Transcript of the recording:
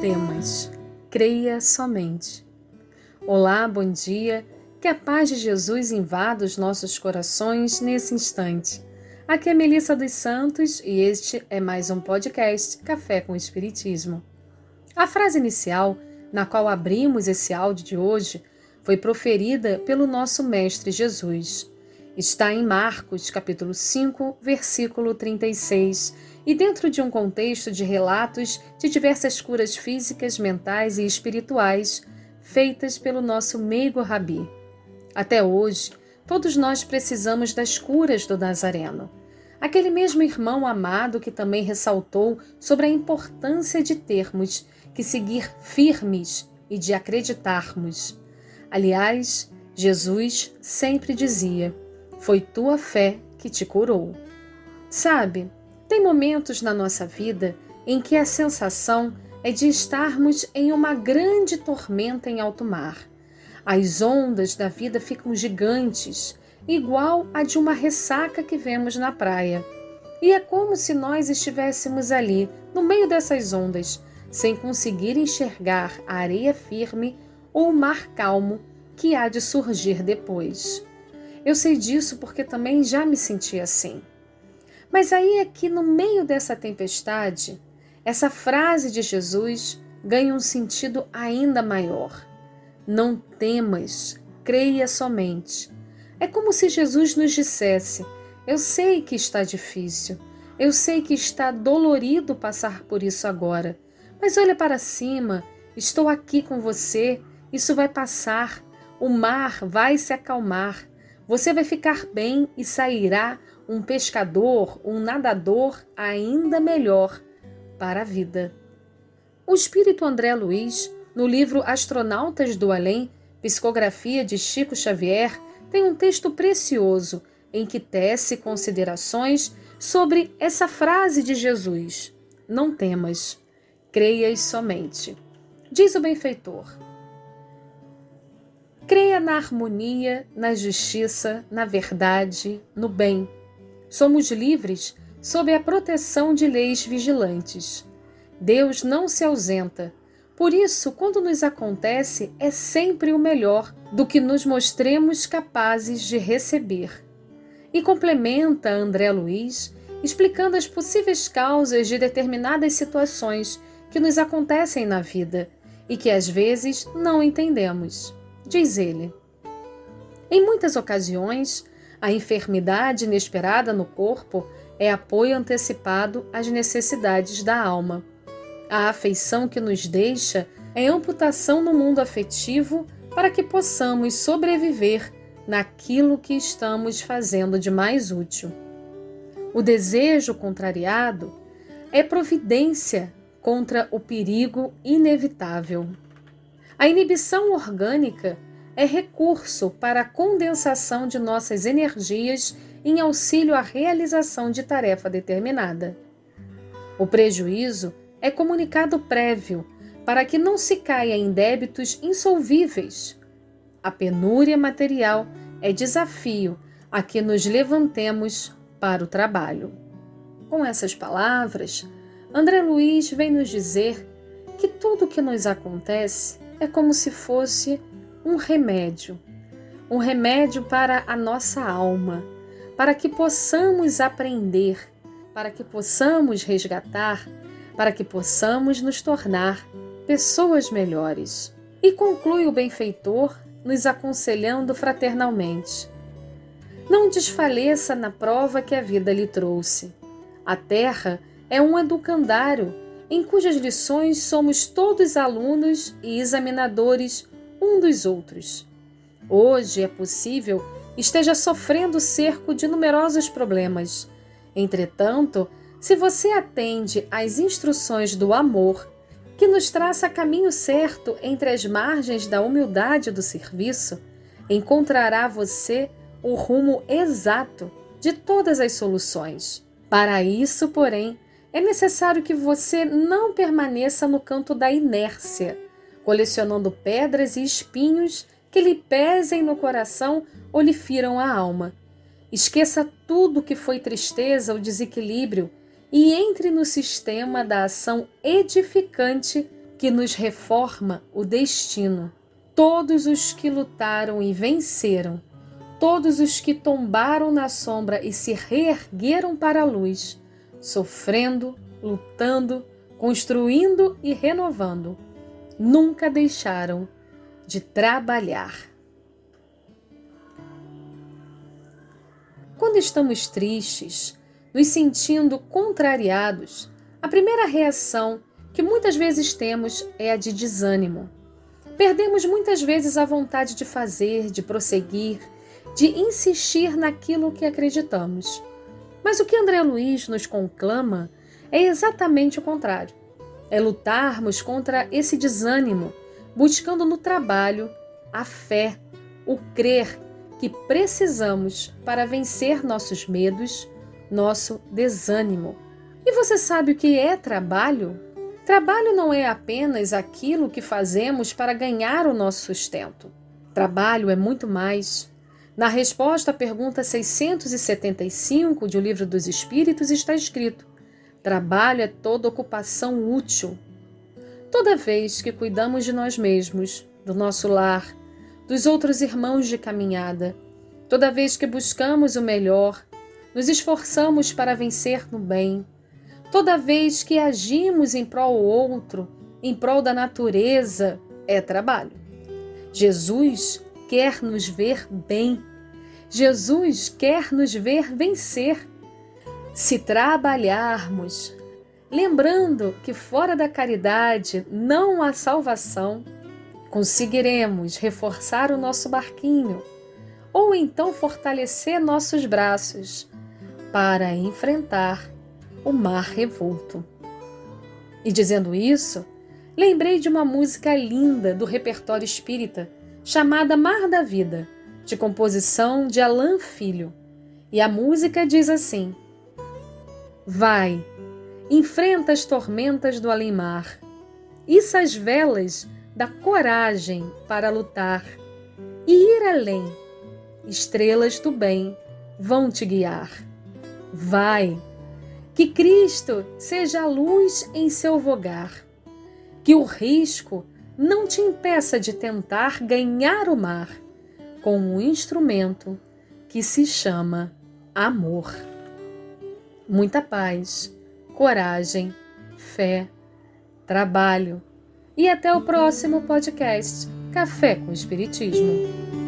Temas, creia somente. Olá, bom dia. Que a paz de Jesus invada os nossos corações nesse instante. Aqui é Melissa dos Santos e este é mais um podcast Café com Espiritismo. A frase inicial, na qual abrimos esse áudio de hoje, foi proferida pelo nosso Mestre Jesus. Está em Marcos, capítulo 5, versículo 36 e dentro de um contexto de relatos de diversas curas físicas, mentais e espirituais feitas pelo nosso meigo Rabi. Até hoje, todos nós precisamos das curas do Nazareno. Aquele mesmo irmão amado que também ressaltou sobre a importância de termos que seguir firmes e de acreditarmos. Aliás, Jesus sempre dizia: Foi tua fé que te curou. Sabe, tem momentos na nossa vida em que a sensação é de estarmos em uma grande tormenta em alto mar. As ondas da vida ficam gigantes, igual a de uma ressaca que vemos na praia. E é como se nós estivéssemos ali, no meio dessas ondas, sem conseguir enxergar a areia firme ou o mar calmo que há de surgir depois. Eu sei disso porque também já me senti assim. Mas aí é que no meio dessa tempestade, essa frase de Jesus ganha um sentido ainda maior. Não temas, creia somente. É como se Jesus nos dissesse: Eu sei que está difícil, eu sei que está dolorido passar por isso agora, mas olha para cima, estou aqui com você, isso vai passar, o mar vai se acalmar, você vai ficar bem e sairá um pescador, um nadador ainda melhor para a vida. O espírito André Luiz, no livro Astronautas do Além, psicografia de Chico Xavier, tem um texto precioso em que tece considerações sobre essa frase de Jesus: Não temas, creias somente. Diz o benfeitor: Creia na harmonia, na justiça, na verdade, no bem somos livres sob a proteção de leis vigilantes. Deus não se ausenta. Por isso, quando nos acontece, é sempre o melhor do que nos mostremos capazes de receber. E complementa André Luiz, explicando as possíveis causas de determinadas situações que nos acontecem na vida e que às vezes não entendemos. Diz ele: Em muitas ocasiões, a enfermidade inesperada no corpo é apoio antecipado às necessidades da alma. A afeição que nos deixa é amputação no mundo afetivo para que possamos sobreviver naquilo que estamos fazendo de mais útil. O desejo contrariado é providência contra o perigo inevitável. A inibição orgânica é recurso para a condensação de nossas energias em auxílio à realização de tarefa determinada. O prejuízo é comunicado prévio para que não se caia em débitos insolvíveis. A penúria material é desafio a que nos levantemos para o trabalho. Com essas palavras, André Luiz vem nos dizer que tudo o que nos acontece é como se fosse um remédio, um remédio para a nossa alma, para que possamos aprender, para que possamos resgatar, para que possamos nos tornar pessoas melhores. E conclui o benfeitor nos aconselhando fraternalmente. Não desfaleça na prova que a vida lhe trouxe. A terra é um educandário em cujas lições somos todos alunos e examinadores um dos outros. Hoje é possível esteja sofrendo cerco de numerosos problemas. Entretanto, se você atende às instruções do amor, que nos traça caminho certo entre as margens da humildade do serviço, encontrará você o rumo exato de todas as soluções. Para isso, porém, é necessário que você não permaneça no canto da inércia, colecionando pedras e espinhos que lhe pesem no coração ou lhe firam a alma. Esqueça tudo que foi tristeza ou desequilíbrio e entre no sistema da ação edificante que nos reforma o destino. Todos os que lutaram e venceram, todos os que tombaram na sombra e se reergueram para a luz, sofrendo, lutando, construindo e renovando, nunca deixaram de trabalhar. Quando estamos tristes, nos sentindo contrariados, a primeira reação que muitas vezes temos é a de desânimo. Perdemos muitas vezes a vontade de fazer, de prosseguir, de insistir naquilo que acreditamos. Mas o que André Luiz nos conclama é exatamente o contrário. É lutarmos contra esse desânimo, buscando no trabalho a fé, o crer que precisamos para vencer nossos medos, nosso desânimo. E você sabe o que é trabalho? Trabalho não é apenas aquilo que fazemos para ganhar o nosso sustento. Trabalho é muito mais. Na resposta à pergunta 675 de O Livro dos Espíritos está escrito: Trabalho é toda ocupação útil. Toda vez que cuidamos de nós mesmos, do nosso lar, dos outros irmãos de caminhada, toda vez que buscamos o melhor, nos esforçamos para vencer no bem, Toda vez que agimos em prol do outro, em prol da natureza, é trabalho. Jesus quer nos ver bem. Jesus quer nos ver vencer. Se trabalharmos, lembrando que fora da caridade não há salvação, conseguiremos reforçar o nosso barquinho ou então fortalecer nossos braços para enfrentar o mar revolto. E dizendo isso, lembrei de uma música linda do repertório espírita chamada Mar da Vida, de composição de Alain Filho. E a música diz assim: Vai, enfrenta as tormentas do além-mar, issa as velas da coragem para lutar e ir além. Estrelas do bem vão te guiar. Vai, que Cristo seja a luz em seu vogar. Que o risco não te impeça de tentar ganhar o mar com um instrumento que se chama amor. Muita paz, coragem, fé, trabalho e até o próximo podcast Café com Espiritismo.